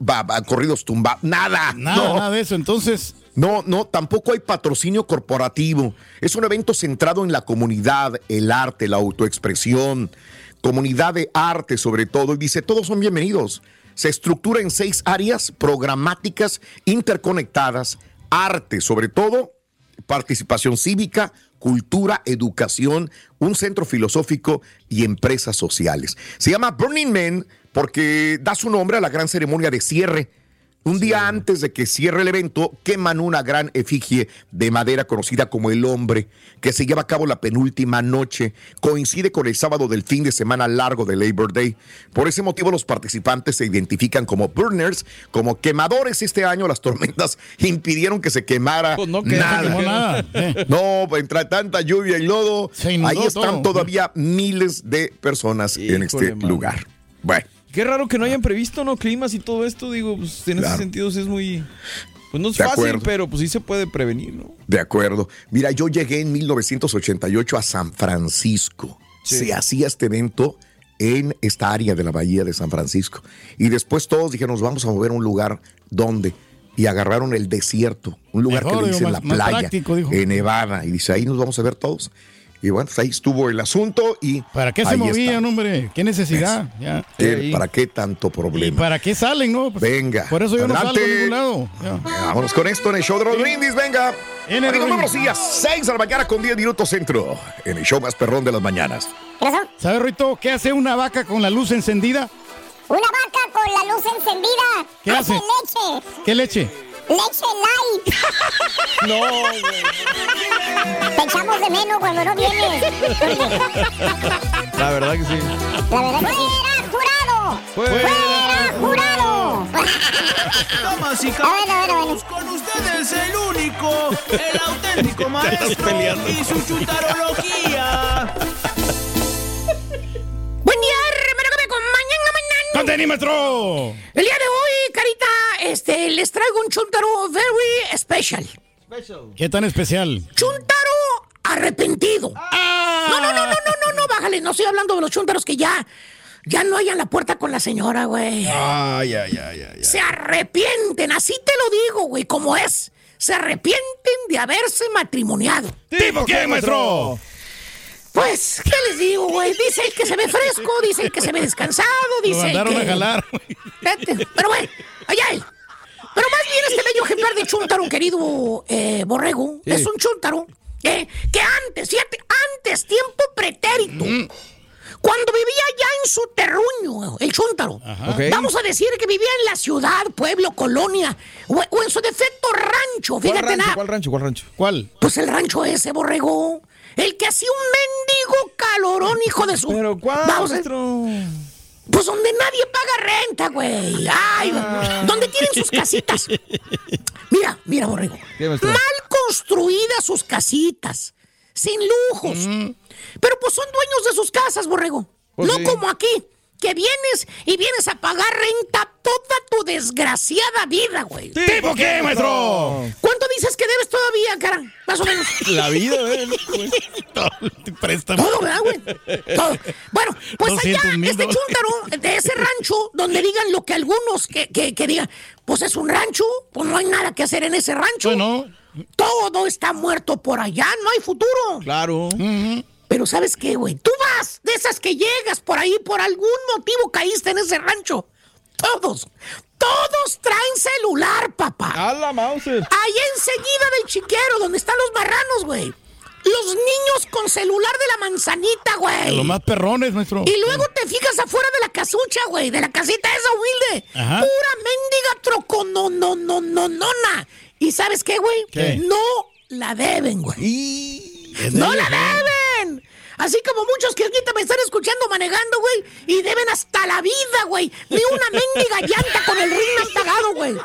Speaker 1: ba- corridos tumba. Nada.
Speaker 11: Nada,
Speaker 1: no.
Speaker 11: nada de eso. Entonces.
Speaker 1: No, no, tampoco hay patrocinio corporativo. Es un evento centrado en la comunidad, el arte, la autoexpresión, comunidad de arte sobre todo. Y dice, todos son bienvenidos. Se estructura en seis áreas programáticas interconectadas, arte sobre todo, participación cívica, cultura, educación, un centro filosófico y empresas sociales. Se llama Burning Man porque da su nombre a la gran ceremonia de cierre. Un día antes de que cierre el evento, queman una gran efigie de madera conocida como el hombre, que se lleva a cabo la penúltima noche. Coincide con el sábado del fin de semana largo de Labor Day. Por ese motivo, los participantes se identifican como burners, como quemadores. Este año las tormentas *laughs* impidieron que se quemara
Speaker 11: Pues no
Speaker 1: nada.
Speaker 11: no quemó nada. Eh. *laughs*
Speaker 1: No, entre tanta lluvia y lodo, ahí están
Speaker 11: todo.
Speaker 1: todavía miles de personas en este lugar. Bueno.
Speaker 4: Qué raro que no hayan previsto, ¿no? Climas y todo esto, digo, pues en
Speaker 1: Claro.
Speaker 4: ese sentido sí es muy... Pues no es
Speaker 1: De
Speaker 4: fácil,
Speaker 1: acuerdo.
Speaker 4: pero pues sí se puede prevenir, ¿no?
Speaker 1: De acuerdo. Mira, yo llegué en 1988 a San Francisco. Se hacía este evento en esta área de la bahía de San Francisco. Y después todos dijeron, nos vamos a mover a un lugar donde. Y agarraron el desierto, un lugar
Speaker 11: Mejor,
Speaker 1: que le
Speaker 11: digo,
Speaker 1: dicen
Speaker 11: más-
Speaker 1: la playa,
Speaker 11: práctico,
Speaker 1: en Nevada. Y dice, ahí nos vamos a ver todos. Y bueno, pues ahí estuvo el asunto y...
Speaker 11: ¿Para qué se movían,
Speaker 1: está.
Speaker 11: hombre? ¿Qué necesidad? Ya.
Speaker 1: Eh, ¿Para qué tanto
Speaker 11: ¿Y
Speaker 1: problema?
Speaker 11: para qué salen, no? Pues,
Speaker 1: Venga.
Speaker 11: Por eso yo
Speaker 1: adelante.
Speaker 11: no salgo a ningún lado. Ya.
Speaker 1: Vámonos con esto en el show de los brindis, venga.
Speaker 11: En el
Speaker 1: días. 6 de la mañana con 10 minutos centro. En el show más perrón de las mañanas.
Speaker 11: ¿Sabes, Rito, qué hace una vaca con la luz encendida?
Speaker 5: Una vaca con la luz encendida.
Speaker 11: ¿Qué hace?
Speaker 5: leche.
Speaker 11: ¿Qué leche?
Speaker 5: Leche light.
Speaker 4: No, *laughs*
Speaker 5: Te echamos de menos cuando no vienes.
Speaker 4: La verdad que sí.
Speaker 5: La verdad que sí. ¡Fuera, jurado! ¡Fuera, jurado!
Speaker 12: Damas y
Speaker 5: A ver, a ver, a ver.
Speaker 12: caballeros, con ustedes el único, el auténtico *laughs* maestro y su chutarología.
Speaker 13: Buen día, hermano que me acompañan.
Speaker 11: Kenny, maestro?
Speaker 13: El día de hoy, Carita, este, les traigo un chuntaro very special.
Speaker 11: ¿Qué tan especial?
Speaker 13: Chuntaro arrepentido. No, no, no, no, no, no, no, bájale. No estoy hablando de los chuntaros que ya, ya no hay en la puerta con la señora, güey.
Speaker 11: Ay, ay, ay, ay.
Speaker 13: Se arrepienten, así te lo digo, güey, como es. Se arrepienten de haberse matrimoniado.
Speaker 11: ¿Tipo qué, maestro?
Speaker 13: Pues, ¿qué les digo, güey? Dice el que se ve fresco, dice el que se ve descansado,
Speaker 11: Lo
Speaker 13: dice el
Speaker 11: mandaron
Speaker 13: que...
Speaker 11: a jalar.
Speaker 13: Pero bueno, allá él. Pero más bien este bello ejemplar de Chuntaro, querido eh, Borrego,
Speaker 11: Sí.
Speaker 13: es un Chuntaro eh, que antes, fíjate, antes, tiempo pretérito, cuando vivía ya en su terruño, el Chuntaro, vamos a decir que vivía en la ciudad, pueblo, colonia, o, o en su defecto rancho,
Speaker 4: ¿Cuál
Speaker 13: fíjate
Speaker 4: rancho?
Speaker 13: nada.
Speaker 4: ¿Cuál rancho? ¿Cuál rancho?
Speaker 11: ¿Cuál?
Speaker 13: Pues el rancho ese, Borrego. El que hacía un mendigo calorón, hijo de su.
Speaker 4: ¿Pero cuál,
Speaker 13: Vamos a-? Pues donde nadie paga renta, güey. Ay,
Speaker 4: Ah.
Speaker 13: donde tienen sus casitas. Mira, mira, Borrego. Mal construidas sus casitas. Sin lujos. Pero pues son dueños de sus casas, Borrego.
Speaker 4: Pues
Speaker 13: no
Speaker 4: sí.
Speaker 13: como aquí, que vienes y vienes a pagar renta toda tu desgraciada vida, güey.
Speaker 11: ¿Tipo qué, maestro?
Speaker 13: ¿Cuánto dices que debes todavía, cara? Más o menos. *laughs*
Speaker 11: La vida, ¿eh? *laughs* Préstamo.
Speaker 13: Todo, ¿verdad, güey? Todo. Bueno, pues allá,
Speaker 11: 200 mil
Speaker 13: este chúntaro de ese rancho, donde digan lo que algunos que, que, que digan, pues es un rancho, pues no hay nada que hacer en ese rancho.
Speaker 11: Bueno.
Speaker 13: Todo está muerto por allá, no hay futuro.
Speaker 4: Claro.
Speaker 13: Pero ¿sabes qué, güey? Tú vas de esas que llegas por ahí, por algún motivo caíste en ese rancho. Todos, todos traen celular, papá.
Speaker 4: A la Mauser.
Speaker 13: Ahí enseguida del chiquero, donde están los marranos, güey. Los niños con celular de la manzanita, güey.
Speaker 11: Los más perrones, maestro.
Speaker 13: Y luego te fijas afuera de la casucha, güey, de la casita esa humilde.
Speaker 11: Ajá.
Speaker 13: Pura mendiga troco, no, no, no, no, nona. ¿Y sabes qué, güey?
Speaker 11: ¿Qué?
Speaker 13: No la deben, güey. ¡No la deben! Así como muchos que ahorita me están escuchando manejando, güey, y deben hasta la vida, güey. Ni una *laughs* mendiga llanta con el ring han pagado, güey.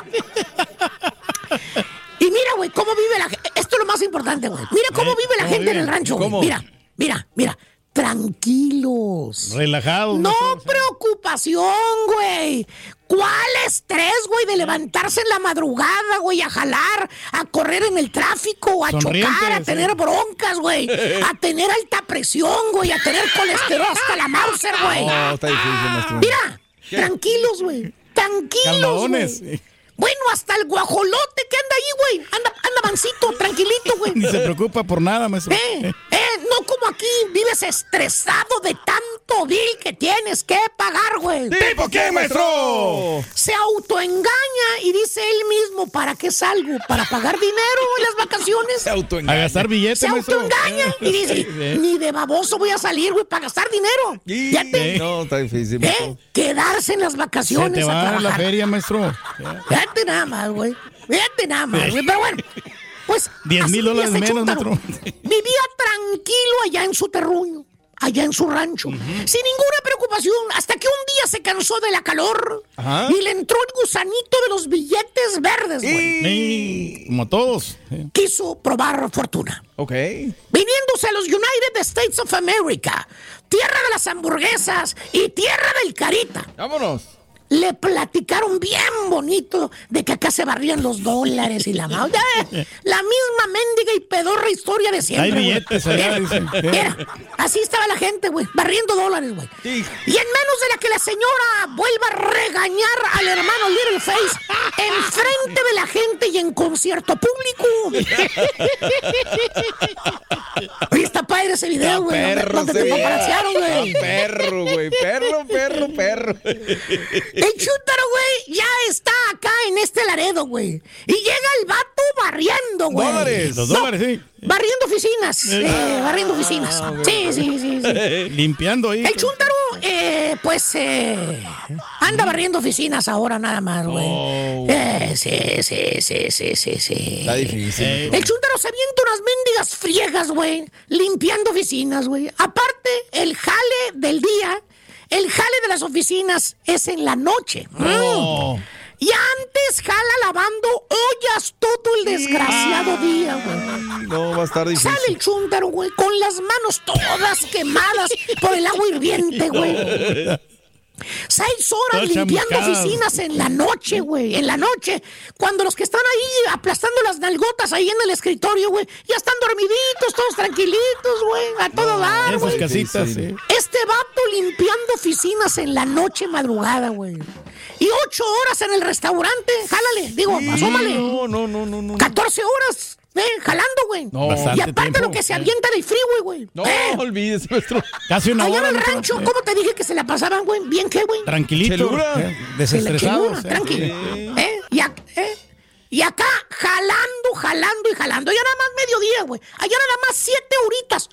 Speaker 13: Y mira, güey, cómo vive la gente. Esto es lo más importante, güey. Mira cómo
Speaker 11: ¿Eh?
Speaker 13: vive la
Speaker 11: ¿Cómo
Speaker 13: gente en el rancho, güey.
Speaker 11: ¿Cómo?
Speaker 13: Mira, mira, mira. Tranquilos.
Speaker 11: Relajados.
Speaker 13: No
Speaker 11: maestro.
Speaker 13: preocupación, güey. ¿Cuál estrés, güey, de levantarse en la madrugada, güey, a jalar, a correr en el tráfico, a chocar, a
Speaker 11: sí.
Speaker 13: tener broncas, güey, a *laughs* tener alta presión, güey, a tener colesterol hasta la Mauser, güey?
Speaker 4: No, está difícil.
Speaker 13: Mira, tranquilos, güey. Tranquilos,
Speaker 11: Calmadones.
Speaker 13: güey. Bueno, hasta el guajolote que anda ahí, güey. Anda, anda mansito, tranquilito, güey. *laughs*
Speaker 11: Ni se preocupa por nada, maestro.
Speaker 13: Eh, eh, no como aquí, vives estresado de tanto bill que tienes que pagar, güey.
Speaker 11: ¿Tipo qué, maestro?
Speaker 13: Se autoengaña y dice él mismo, ¿para qué salgo? ¿Para pagar dinero en las vacaciones?
Speaker 4: Se
Speaker 11: A
Speaker 4: autoengaña.
Speaker 11: gastar billetes,
Speaker 13: Se
Speaker 11: maestro.
Speaker 13: autoengaña y dice, *laughs* ni de baboso voy a salir, güey, para gastar dinero.
Speaker 4: Y-
Speaker 13: Fíjate,
Speaker 4: No, está difícil,
Speaker 13: ¿eh?
Speaker 4: maestro.
Speaker 13: Quedarse en las
Speaker 11: Se
Speaker 13: vacaciones
Speaker 11: te
Speaker 13: a
Speaker 11: va a la
Speaker 13: trabajar.
Speaker 11: feria, maestro.
Speaker 13: Fíjate nada más, güey. Fíjate nada más, güey. Pero bueno, pues.
Speaker 11: 10 mil dólares menos.
Speaker 13: Vivía tranquilo allá en su terruño, allá en su rancho, sin ninguna preocupación, hasta que un día se cansó de la calor
Speaker 4: Ajá.
Speaker 13: y le entró el gusanito de los billetes verdes, güey.
Speaker 11: Sí, Como todos. Sí.
Speaker 13: Quiso probar fortuna.
Speaker 4: Ok.
Speaker 13: Viniéndose a los United States of America, tierra de las hamburguesas y tierra del carita.
Speaker 4: Vámonos.
Speaker 13: Le platicaron bien bonito de que acá se barrían los dólares y la ma- Ya, *laughs* La misma mendiga y pedorra historia de siempre.
Speaker 11: Hay billetes
Speaker 13: Mira, mira, así estaba la gente, güey, barriendo dólares, güey. Y en menos de la que la señora vuelva a regañar al hermano Little Face *laughs* enfrente de la gente y en concierto público. *laughs* Oye, está padre ese video, güey. donde- te güey.
Speaker 4: Perro, güey. Perro, perro, perro.
Speaker 13: El chútaro, güey, ya está acá en este Laredo, güey. Y llega el vato barriendo, güey.
Speaker 11: Dólares. Los
Speaker 13: No,
Speaker 11: dólares, sí.
Speaker 13: Barriendo oficinas. eh, barriendo oficinas. Sí, sí, sí, sí. *laughs*
Speaker 11: Limpiando ahí.
Speaker 13: El chúntaro, eh, pues, eh, anda barriendo oficinas ahora nada más, güey. Eh, sí, sí, sí, sí, sí, sí.
Speaker 4: Está difícil.
Speaker 13: El chúntaro se avienta unas mendigas friegas, güey, limpiando oficinas, güey. Aparte, el jale del día, el jale de las oficinas es en la noche. Mm. Y antes jala lavando ollas todo el desgraciado día, güey.
Speaker 4: No, va a estar difícil.
Speaker 13: Sale el chúntaro, güey, con las manos todas quemadas por el agua hirviente, güey. Seis horas limpiando oficinas en la noche, güey. En la noche. Cuando los que están ahí aplastando las nalgotas ahí en el escritorio, güey, ya están dormiditos, todos tranquilitos, güey. A todo dar,
Speaker 11: Esas
Speaker 13: güey.
Speaker 11: casitas, sí.
Speaker 13: Este vato limpiando oficinas en la noche madrugada, güey. Y ocho horas en el restaurante, jálale. Digo, asómale.
Speaker 11: No, no, no, no, no.
Speaker 13: 14 horas, eh, jalando, güey.
Speaker 11: No,
Speaker 13: y aparte
Speaker 11: tiempo.
Speaker 13: lo que se avienta en el freeway, güey.
Speaker 4: No,
Speaker 13: Eh,
Speaker 4: olvides, maestro.
Speaker 11: Casi una
Speaker 13: Allá
Speaker 11: hora.
Speaker 13: en el rancho, ¿cómo te dije que se la pasaban, güey? ¿Bien qué, güey?
Speaker 11: Tranquilito.
Speaker 4: Chelura.
Speaker 11: eh, Desestresados.
Speaker 13: Chelura,
Speaker 11: eh.
Speaker 13: ¿Eh? Y, ac- eh, y acá, jalando, jalando y jalando. Ya nada más mediodía, güey. Allá nada más siete horitas.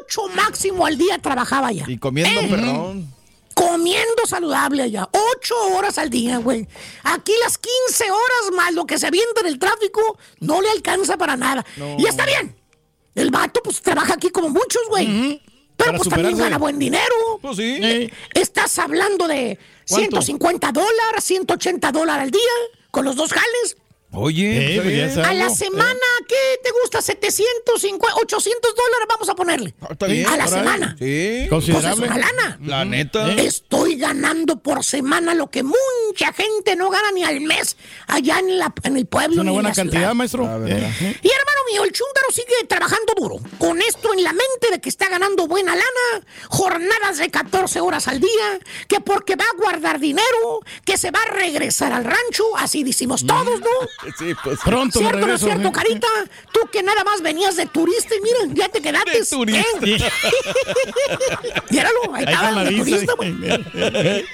Speaker 13: Ocho máximo al día trabajaba ya.
Speaker 4: Y comiendo
Speaker 13: Eh,
Speaker 4: perrón.
Speaker 13: Comiendo saludable allá. Ocho horas al día, güey. Aquí las 15 horas más lo que se avienta en el tráfico no le alcanza para nada. Y está bien. El vato, pues, trabaja aquí como muchos, güey. Pero
Speaker 11: Para
Speaker 13: pues también gana buen dinero.
Speaker 4: Pues sí.
Speaker 13: Eh, Estás hablando de
Speaker 11: ¿Cuánto?
Speaker 13: 150 dólares, 180 dólares al día con los dos jales.
Speaker 4: Oye,
Speaker 11: Eh, pues ya
Speaker 4: bien.
Speaker 11: sabes.
Speaker 13: A la
Speaker 11: algo,
Speaker 13: semana, ¿qué te gusta? 750, 800 dólares vamos a ponerle.
Speaker 4: Está bien,
Speaker 13: a la semana.
Speaker 4: Sí.
Speaker 13: Pues es
Speaker 11: Considerable.
Speaker 13: una lana.
Speaker 4: La neta.
Speaker 13: Estoy ganando por semana lo que mucha gente no gana ni al mes allá en, la, en el pueblo.
Speaker 11: Es una
Speaker 13: ni en
Speaker 11: buena
Speaker 13: la
Speaker 11: cantidad,
Speaker 13: ciudad.
Speaker 11: maestro. Eh,
Speaker 13: Y hermano mío, el chúndaro sigue trabajando duro. Con esto en la mente de que está ganando buena lana, jornadas de 14 horas al día, que porque va a guardar dinero, que se va a regresar al rancho, así decimos todos, ¿no?
Speaker 4: Sí, pues.
Speaker 11: Pronto me
Speaker 13: ¿Cierto o no es cierto,
Speaker 11: eh.
Speaker 13: Carita? Tú que nada más venías de turista y mira, ya te quedaste.
Speaker 4: De turista.
Speaker 13: ¿eh? *laughs* Míralo, ahí,
Speaker 11: Ahí
Speaker 13: estaba de turista, güey. ¿Eh?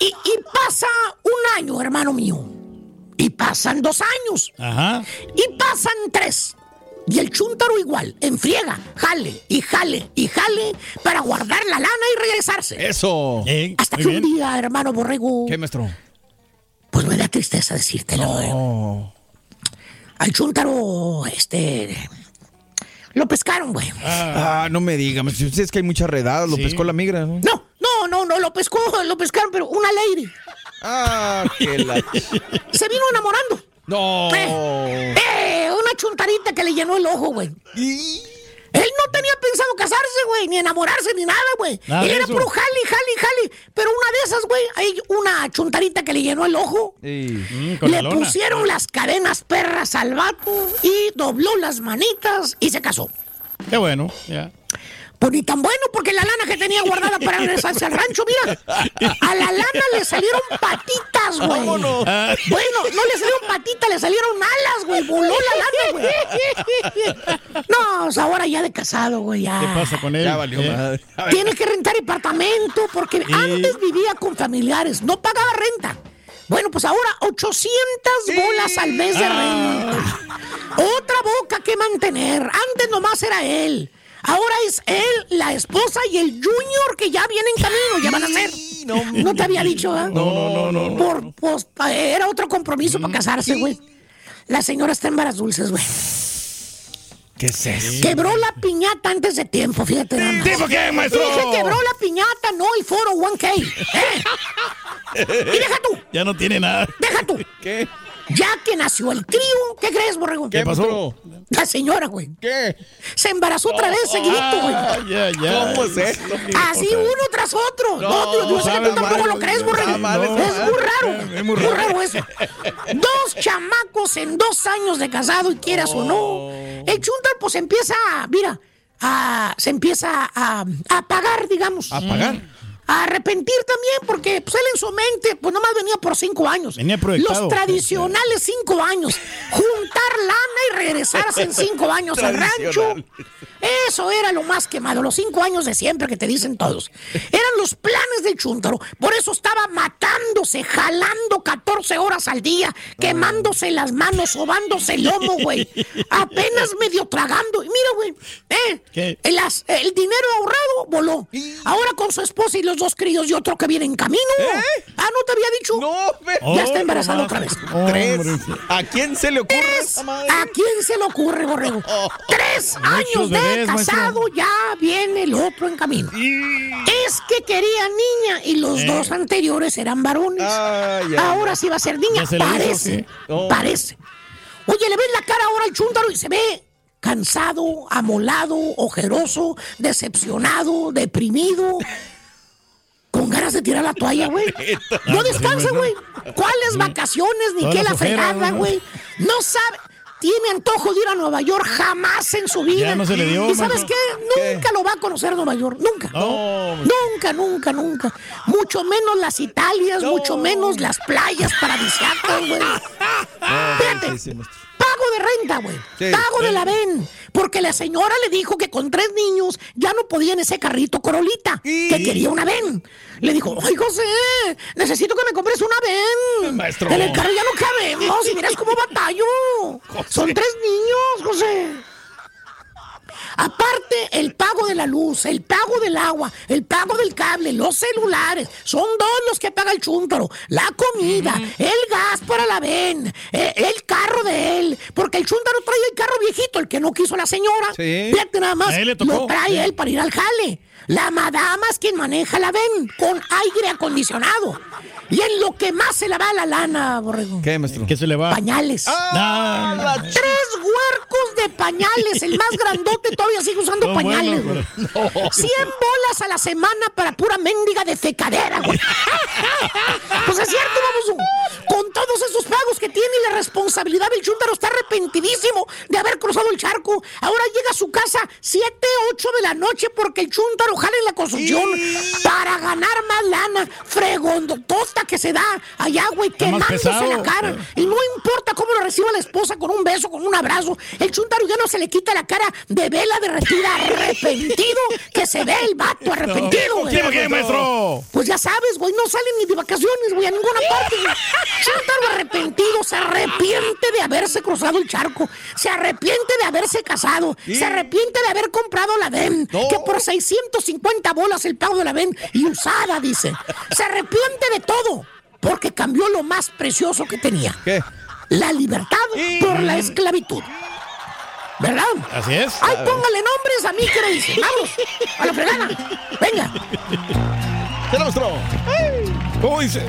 Speaker 13: Y, y pasa un año, hermano mío. Y pasan dos años.
Speaker 11: Ajá.
Speaker 13: Y pasan tres. Y el chúntaro igual, en friega, jale y jale y jale para guardar la lana y regresarse.
Speaker 4: Eso.
Speaker 11: Eh,
Speaker 13: Hasta
Speaker 11: muy
Speaker 13: que un día, hermano Borrego,
Speaker 4: ¿Qué, maestro?
Speaker 13: Pues me da tristeza decírtelo. eh.
Speaker 4: Oh.
Speaker 13: Al chúntaro, este. Lo pescaron, güey.
Speaker 4: Ah, no me diga. maestro. Si Es que hay muchas redadas. Lo
Speaker 11: Sí.
Speaker 4: pescó la migra, ¿no?
Speaker 13: No, no, no, no, lo pescó, lo pescaron, pero una lady.
Speaker 4: Ah, que la. *laughs*
Speaker 13: Se vino enamorando.
Speaker 4: No.
Speaker 13: Eh, eh, una chuntarita que le llenó el ojo, güey. No tenía pensado casarse, güey, ni enamorarse, ni nada, güey. Era puro jali, jali, jali. Pero una de esas, güey, hay una chuntarita que le llenó el ojo.
Speaker 4: Sí.
Speaker 11: Mm, la
Speaker 13: Le pusieron las cadenas perras al vato y dobló las manitas y se casó.
Speaker 11: Qué bueno. Ya.
Speaker 13: Pues ni tan bueno, porque la lana que tenía guardada para *laughs* regresarse al rancho, mira. A la lana le salieron patitas, güey.
Speaker 4: Vámonos.
Speaker 11: Ah,
Speaker 13: Bueno, no le salieron patitas, le salieron alas, güey. Voló la lana, güey. No, o sea, ahora ya de casado, güey, ya.
Speaker 11: ¿Qué pasa con él?
Speaker 4: Ya valió
Speaker 11: Eh,
Speaker 4: madre.
Speaker 13: Tiene que rentar departamento porque antes vivía con familiares, no pagaba renta. Bueno, pues ahora 800 bolas al mes de renta. Otra boca que mantener. Antes nomás era él. Ahora es él, la esposa y el junior que ya viene en camino, ya van a ser. No, te había dicho, ¿eh?
Speaker 11: No, no, no, no.
Speaker 13: Por, pues, era otro compromiso para casarse, güey. La señora está en varas dulces, güey.
Speaker 4: ¿Qué es eso?
Speaker 13: Quebró la piñata antes de tiempo, fíjate.
Speaker 11: ¿Tipo qué, maestro?
Speaker 13: Dije quebró la piñata, no el foro 1K. ¿eh? *laughs* Y deja tú,
Speaker 11: Ya no tiene nada.
Speaker 13: deja tú.
Speaker 4: ¿Qué?
Speaker 13: Ya que nació el crío, ¿qué crees, borrego?
Speaker 4: ¿Qué pasó?
Speaker 13: La señora, güey.
Speaker 4: ¿Qué?
Speaker 13: Se embarazó otra vez, seguidito, güey.
Speaker 11: Ah, ya, ya.
Speaker 4: ¿Cómo es esto?
Speaker 13: Así uno tras otro. No, yo, yo sé que tú tampoco lo crees, borrego.
Speaker 4: mal,
Speaker 13: Es muy raro. *laughs*
Speaker 11: Es muy
Speaker 13: Muy
Speaker 11: raro.
Speaker 13: eso. Dos chamacos en dos años de casado y quieras o no. El chuntar, pues empieza, mira, a- se empieza a, a pagar, digamos.
Speaker 4: ¿A pagar?
Speaker 13: A arrepentir también, porque pues, él en su mente, pues nomás venía por cinco años.
Speaker 11: Venía proyectado.
Speaker 13: Los tradicionales cinco años. Juntar lana y regresarse en cinco años al rancho. Eso era lo más quemado, los cinco años de siempre que te dicen todos. Eran los planes del chúntaro. Por eso estaba matándose, jalando 14 horas al día, quemándose las manos, sobándose el lomo, güey. Apenas medio tragando. Y mira, güey, eh, el, el dinero ahorrado voló. Ahora con su esposa y los dos críos y otro que viene en camino. Ah, ¿no te había dicho?
Speaker 4: No, ve-
Speaker 13: Ya está
Speaker 11: Oh,
Speaker 13: embarazada otra vez.
Speaker 4: Tres. ¿A quién se le ocurre
Speaker 13: Tres.
Speaker 4: esa madre?
Speaker 13: ¿A quién se le ocurre, borrego? *laughs* Tres años de
Speaker 11: bebés,
Speaker 13: casado, ya viene el otro en camino. Es que quería niña y los
Speaker 11: Eh.
Speaker 13: dos anteriores eran varones.
Speaker 4: Ay, ay,
Speaker 13: ahora sí va a ser niña.
Speaker 11: Se hizo,
Speaker 13: Parece.
Speaker 11: sí.
Speaker 4: Oh.
Speaker 13: Parece. Oye, le ves la cara ahora al chúntaro y se ve cansado, amolado, ojeroso, decepcionado, deprimido. Con ganas de tirar la toalla, güey. *laughs* No descansa, güey. ¿Cuáles vacaciones ni qué
Speaker 11: la
Speaker 13: fregada,
Speaker 11: güey.
Speaker 13: No sabe. Tiene antojo de ir a Nueva York jamás en su vida.
Speaker 11: Ya no se le dio,
Speaker 13: ¿Y sabes qué? Nunca lo va a conocer Nueva York. Nunca. Nunca, nunca, nunca. Mucho menos las Italias, mucho menos las playas paradisíacas, güey. *laughs* Fíjate, pago de renta, güey.
Speaker 4: Sí.
Speaker 13: pago de la ven. Porque la señora le dijo que con tres niños ya no podía en ese carrito Corolita, que quería una ven. Le dijo, ay, José, necesito que me compres una ven.
Speaker 11: Maestro.
Speaker 13: En el carro ya no cabemos y miras cómo batallo. Son tres niños, José. Aparte, el pago de la luz, el pago del agua, el pago del cable, los celulares, son dos los que paga el chúntaro. La comida, el gas para la ven, eh, el carro de él, porque el chúntaro trae el carro viejito, el que no quiso la señora.
Speaker 11: Sí.
Speaker 13: Fíjate nada más,
Speaker 11: le tocó.
Speaker 13: lo trae
Speaker 11: Sí.
Speaker 13: él para ir al jale. La madama es quien maneja la ven con aire acondicionado. Y en lo que más se la va la lana, borrego.
Speaker 4: ¿Qué, maestro?
Speaker 11: ¿Qué se le va?
Speaker 13: Pañales.
Speaker 11: Ah,
Speaker 13: Tres huercos de pañales. El más grandote todavía sigue usando
Speaker 11: No,
Speaker 13: pañales,
Speaker 11: bueno, pero-
Speaker 13: 100 bolas a la semana para pura mendiga de fecadera, güey. pues es cierto, vamos. Con todos esos pagos que tiene y la responsabilidad del chúntaro está arrepentidísimo de haber cruzado el charco. Ahora llega a su casa 7, 8 de la noche porque el chúntaro jala en la construcción para ganar más lana. Fregondotota que se da allá, güey, quemándose la cara. Y no importa cómo lo reciba la esposa con un beso, con un abrazo. El chuntaro ya no se le quita la cara de vela derretida, arrepentido, que se ve el vato arrepentido, güey.
Speaker 11: ¿Qué, qué, maestro?
Speaker 13: Pues ya sabes, güey, no salen ni de vacaciones, güey, a ninguna parte. güey. Chuntaro arrepentido, se arrepiente de haberse cruzado el charco, se arrepiente de haberse casado, se arrepiente de haber comprado la VEN, que por 650 bolas el pago de la VEN y usada, dice. Se arrepiente de todo, porque cambió lo más precioso que tenía.
Speaker 4: ¿Qué?
Speaker 13: La libertad por la esclavitud. ¿Verdad?
Speaker 11: Así es.
Speaker 13: Ay, póngale nombres a mí, ¿qué le dice? Vamos, a la fregada. Venga.
Speaker 4: ¿Qué le mostró? ¿Cómo dice?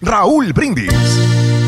Speaker 14: Raúl Brindis.